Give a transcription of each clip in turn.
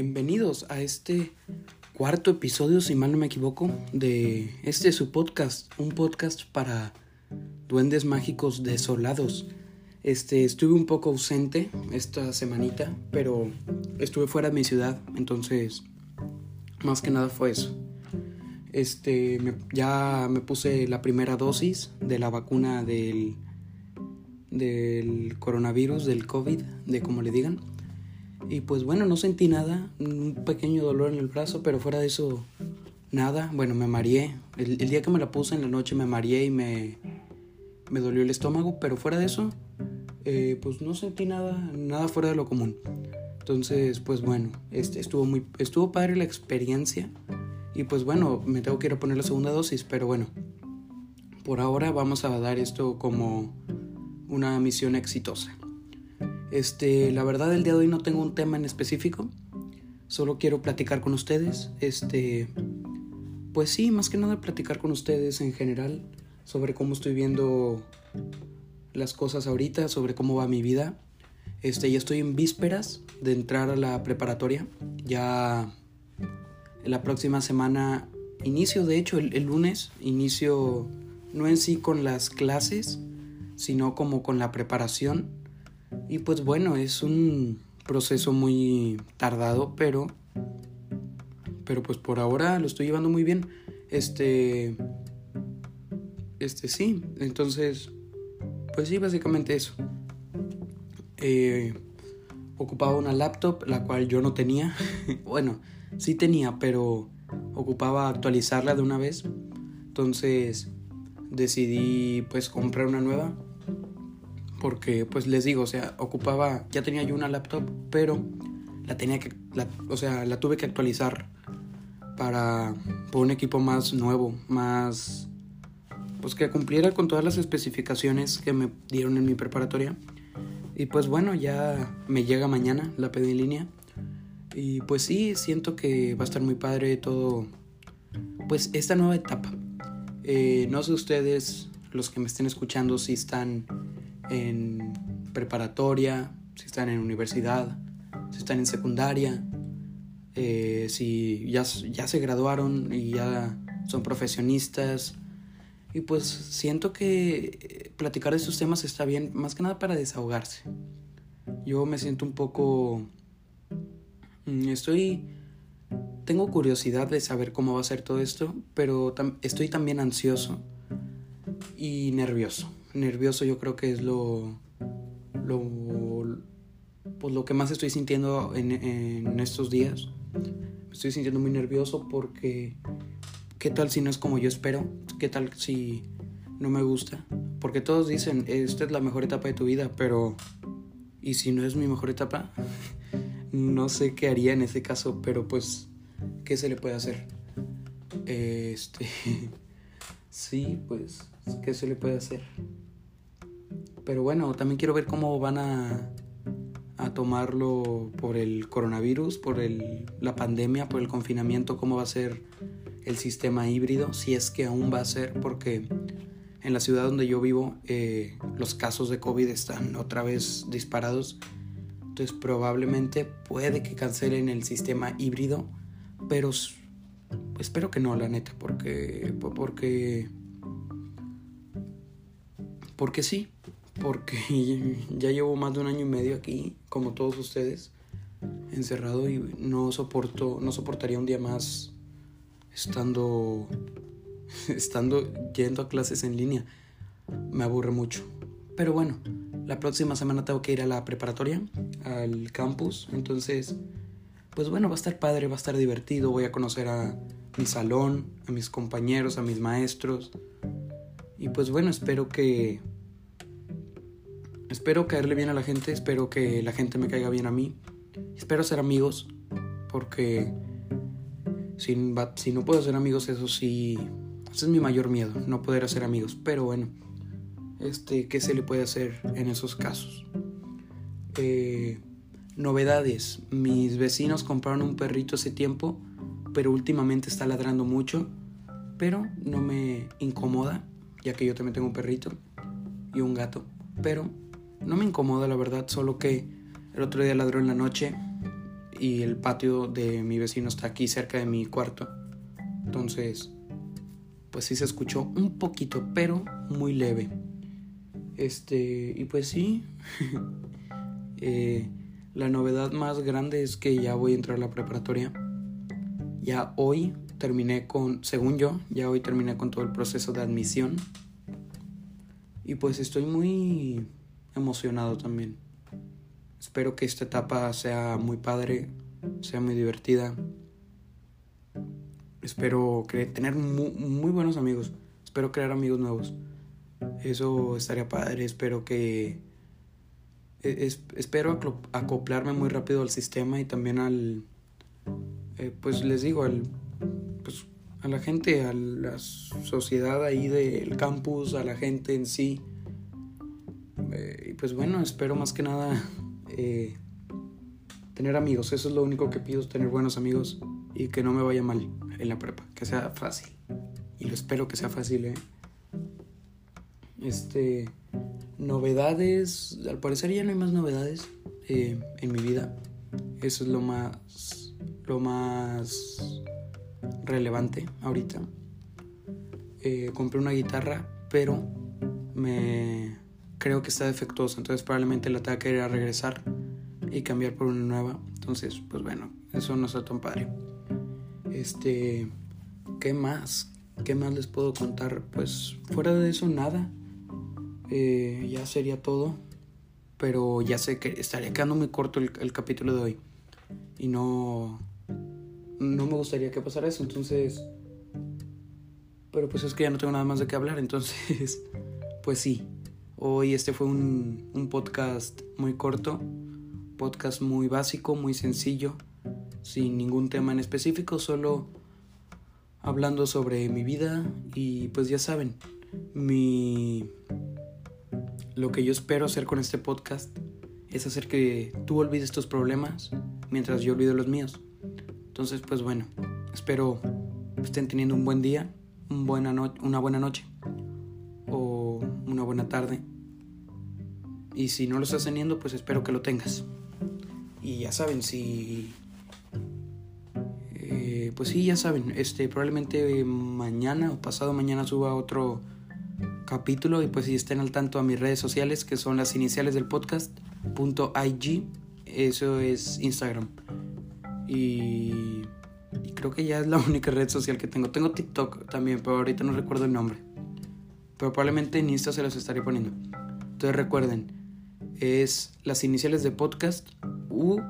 bienvenidos a este cuarto episodio, si mal no me equivoco, de este su podcast, un podcast para duendes mágicos desolados. Este, estuve un poco ausente esta semanita, pero estuve fuera de mi ciudad, entonces más que nada fue eso. Este, ya me puse la primera dosis de la vacuna del del coronavirus, del COVID, de como le digan. Y pues bueno, no sentí nada, un pequeño dolor en el brazo, pero fuera de eso, nada. Bueno, me mareé. El, día que me la puse en la noche me mareé y me, me dolió el estómago, pero fuera de eso, eh, pues no sentí nada, nada fuera de lo común. Entonces, pues bueno, este, estuvo, muy, estuvo padre la experiencia. Y pues bueno, me tengo que ir a poner la segunda dosis, pero bueno, por ahora vamos a dar esto como una misión exitosa. Este, la verdad el día de hoy no tengo un tema en específico, solo quiero platicar con ustedes, este, pues sí, más que nada platicar con ustedes en general sobre cómo estoy viendo las cosas ahorita, sobre cómo va mi vida. Este, ya estoy en vísperas de entrar a la preparatoria. Ya la próxima semana inicio, de hecho, el, el lunes inicio no en sí con las clases, sino como con la preparación. Y pues bueno, es un proceso muy tardado, pero pero pues por ahora lo estoy llevando muy bien. Este este sí, entonces pues sí, básicamente eso. Eh, ocupaba una laptop, la cual yo no tenía. bueno, sí tenía, pero ocupaba actualizarla de una vez. Entonces decidí pues comprar una nueva porque pues les digo, o sea, ocupaba, ya tenía yo una laptop, pero la tenía que, o sea, la tuve que actualizar para por un equipo más nuevo, más, pues que cumpliera con todas las especificaciones que me dieron en mi preparatoria. Y pues bueno, ya me llega mañana, la pedí en línea. Y pues sí, siento que va a estar muy padre todo, pues esta nueva etapa. Eh, no sé ustedes, los que me estén escuchando, si están en preparatoria, si están en universidad, si están en secundaria, eh, si ya, ya se graduaron y ya son profesionistas. Y pues siento que eh, platicar de estos temas está bien, más que nada para desahogarse. Yo me siento un poco... Mm, estoy... Tengo curiosidad de saber cómo va a ser todo esto, pero estoy también ansioso y nervioso nervioso yo creo que es lo, lo, pues lo que más estoy sintiendo en, en estos días. Estoy sintiendo muy nervioso porque ¿qué tal si no es como yo espero? ¿Qué tal si no me gusta? Porque todos dicen, esta es la mejor etapa de tu vida, pero ¿y si no es mi mejor etapa? no sé qué haría en ese caso, pero pues, ¿qué se le puede hacer? Este, sí, pues, ¿qué se le puede hacer? Pero bueno, también quiero ver cómo van a, a tomarlo por el coronavirus, por el, la pandemia, por el confinamiento, cómo va a ser el sistema híbrido, si es que aún va a ser, porque en la ciudad donde yo vivo eh, los casos de COVID están otra vez disparados. Entonces probablemente puede que cancelen el sistema híbrido, pero espero que no, la neta, porque porque porque sí, porque ya llevo más de un año y medio aquí, como todos ustedes, encerrado y no soporto, no soportaría un día más estando, estando yendo a clases en línea. Me aburre mucho. Pero bueno, la próxima semana tengo que ir a la preparatoria, al campus, entonces, pues bueno, va a estar padre, va a estar divertido, voy a conocer a mi salón, a mis compañeros, a mis maestros. Y pues bueno, espero que Espero caerle bien a la gente, espero que la gente me caiga bien a mí. Espero ser amigos, porque si, si no puedo ser amigos, eso sí, ese es mi mayor miedo, no poder hacer amigos. Pero bueno, este, ¿qué se le puede hacer en esos casos? Eh, novedades. Mis vecinos compraron un perrito hace tiempo, pero últimamente está ladrando mucho, pero no me incomoda, ya que yo también tengo un perrito y un gato, pero no me incomoda la verdad, solo que el otro día ladró en la noche y el patio de mi vecino está aquí cerca de mi cuarto. Entonces, pues sí se escuchó un poquito, pero muy leve. Este, y pues sí, eh, la novedad más grande es que ya voy a entrar a la preparatoria. Ya hoy terminé con, según yo, ya hoy terminé con todo el proceso de admisión. Y pues estoy muy emocionado también. Espero que esta etapa sea muy padre, sea muy divertida. Espero tener muy, buenos amigos. Espero crear amigos nuevos. Eso estaría padre. Espero que... E, espero acoplarme muy rápido al sistema y también al... Eh, pues les digo, al pues, a la gente, a la sociedad ahí del campus, a la gente en sí. Eh, pues bueno, espero más que nada eh, tener amigos. Eso es lo único que pido, tener buenos amigos y que no me vaya mal en la prepa, que sea fácil. Y lo espero que sea fácil, ¿eh? Este, novedades, al parecer ya no hay más novedades en mi vida. Eso es lo más, lo más relevante ahorita. Eh, compré una guitarra, pero me creo que está defectuosa, entonces probablemente la tenga que ir a regresar y cambiar por una nueva. Entonces, pues bueno, eso no está tan padre. Este, ¿qué más? ¿Qué más les puedo contar? Pues fuera de eso, nada. Eh, ya sería todo. Pero ya sé que estaría quedando muy corto el capítulo de hoy. Y no, no me gustaría que pasara eso, entonces... Pero pues es que ya no tengo nada más de qué hablar, entonces... Pues sí, hoy este fue un, un podcast muy corto, podcast muy básico, muy sencillo, sin ningún tema en específico, solo hablando sobre mi vida y pues ya saben, mi... Lo que yo espero hacer con este podcast es hacer que tú olvides tus problemas mientras yo olvido los míos. Entonces, pues bueno, espero estén teniendo un buen día, un buena una buena noche o una buena tarde. Y si no lo estás teniendo, pues espero que lo tengas. Y ya saben, si... Eh, pues sí, ya saben, este, probablemente mañana o pasado mañana suba otro capítulo y pues si estén al tanto a mis redes sociales que son las iniciales del podcast punto .ig eso es Instagram y, creo que ya es la única red social que tengo. Tengo TikTok también, pero ahorita no recuerdo el nombre. Pero probablemente en Insta se los estaré poniendo. Entonces recuerden, es las iniciales de podcast U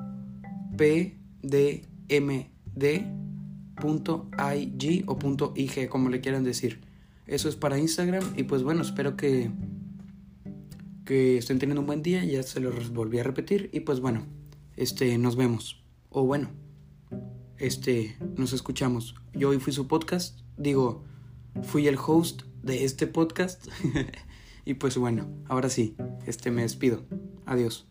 P D M D punto IG o IG, como le quieran decir. Eso es para Instagram y pues bueno, espero que que estén teniendo un buen día, ya se los volví a repetir y pues bueno, este nos vemos. O bueno, este, nos escuchamos. Yo hoy fui su podcast, digo, fui el host de este podcast. y pues bueno, ahora sí, este me despido. Adiós.